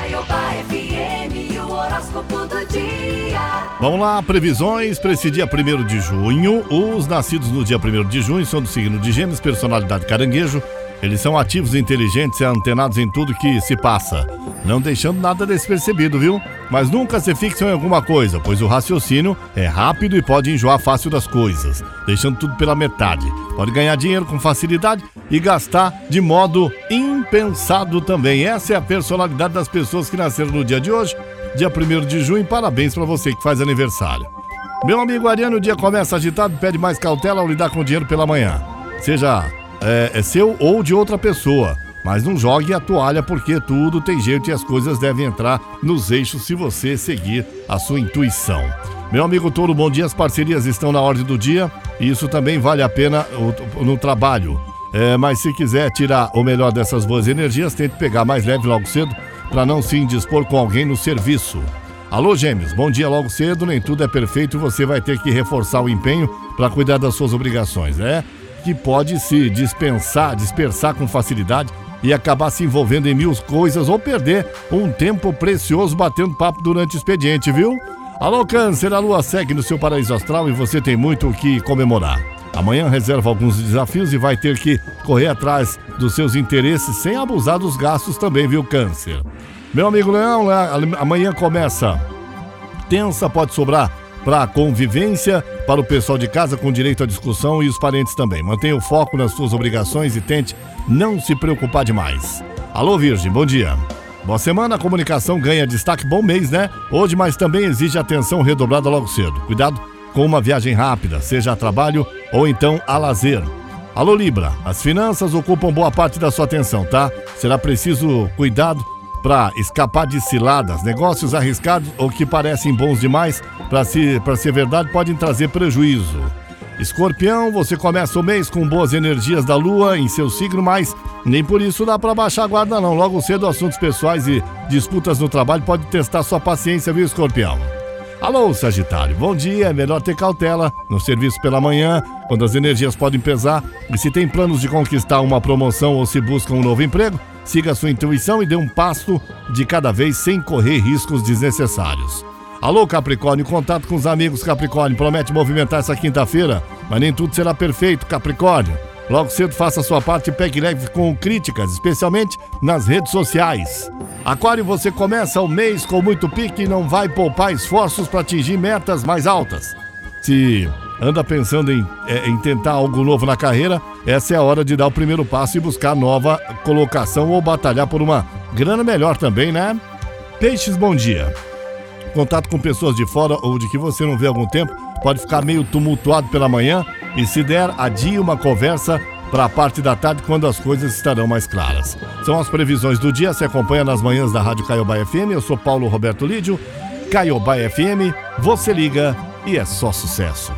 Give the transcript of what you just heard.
Caiobá FM, o horóscopo do dia. Vamos lá, previsões para esse dia 1 de junho. Os nascidos no dia 1 de junho são do signo de Gêmeos, personalidade caranguejo. Eles são ativos, inteligentes e antenados em tudo que se passa, não deixando nada despercebido, viu? Mas nunca se fixam em alguma coisa, pois o raciocínio é rápido e pode enjoar fácil das coisas, deixando tudo pela metade. Pode ganhar dinheiro com facilidade e gastar de modo impensado também. Essa é a personalidade das pessoas que nasceram no dia de hoje, dia 1 de junho. Parabéns para você que faz aniversário. Meu amigo Ariano, o dia começa agitado, pede mais cautela ao lidar com o dinheiro pela manhã. Seja é, é seu ou de outra pessoa. Mas não jogue a toalha porque tudo tem jeito e as coisas devem entrar nos eixos se você seguir a sua intuição. Meu amigo Touro, bom dia. As parcerias estão na ordem do dia e isso também vale a pena no trabalho. É, mas se quiser tirar o melhor dessas boas energias, tente pegar mais leve logo cedo para não se indispor com alguém no serviço. Alô, gêmeos, bom dia logo cedo. Nem tudo é perfeito e você vai ter que reforçar o empenho para cuidar das suas obrigações, é? Que pode se dispensar, dispersar com facilidade e acabar se envolvendo em mil coisas ou perder um tempo precioso batendo papo durante o expediente, viu? Alô, Câncer, a lua segue no seu paraíso astral e você tem muito o que comemorar. Amanhã reserva alguns desafios e vai ter que correr atrás dos seus interesses sem abusar dos gastos também, viu, Câncer? Meu amigo Leão, amanhã começa tensa, pode sobrar para a convivência, para o pessoal de casa com direito à discussão e os parentes também. Mantenha o foco nas suas obrigações e tente não se preocupar demais. Alô, Virgem, bom dia. Boa semana, a comunicação ganha destaque, bom mês, né? Hoje, mas também exige atenção redobrada logo cedo. Cuidado com uma viagem rápida, seja a trabalho ou então a lazer. Alô, Libra, as finanças ocupam boa parte da sua atenção, tá? Será preciso cuidado para escapar de ciladas, negócios arriscados ou que parecem bons demais para ser, ser verdade podem trazer prejuízo. Escorpião, você começa o mês com boas energias da lua em seu signo, mas nem por isso dá para baixar a guarda não. Logo cedo, assuntos pessoais e disputas no trabalho pode testar sua paciência, viu, Escorpião? Alô, Sagitário, bom dia. É melhor ter cautela no serviço pela manhã, quando as energias podem pesar. E se tem planos de conquistar uma promoção ou se busca um novo emprego, Siga sua intuição e dê um passo de cada vez sem correr riscos desnecessários. Alô, Capricórnio, contato com os amigos Capricórnio. Promete movimentar essa quinta-feira, mas nem tudo será perfeito, Capricórnio. Logo cedo faça sua parte e pegue leve com críticas, especialmente nas redes sociais. Aquário, você começa o mês com muito pique e não vai poupar esforços para atingir metas mais altas. Se anda pensando em, é, em tentar algo novo na carreira, essa é a hora de dar o primeiro passo e buscar nova colocação ou batalhar por uma grana melhor também, né? Peixes, bom dia. Contato com pessoas de fora ou de que você não vê há algum tempo pode ficar meio tumultuado pela manhã e se der, adie uma conversa para a parte da tarde quando as coisas estarão mais claras. São as previsões do dia, se acompanha nas manhãs da Rádio Caiobá FM. Eu sou Paulo Roberto Lídio, Caiobá FM, você liga e é só sucesso.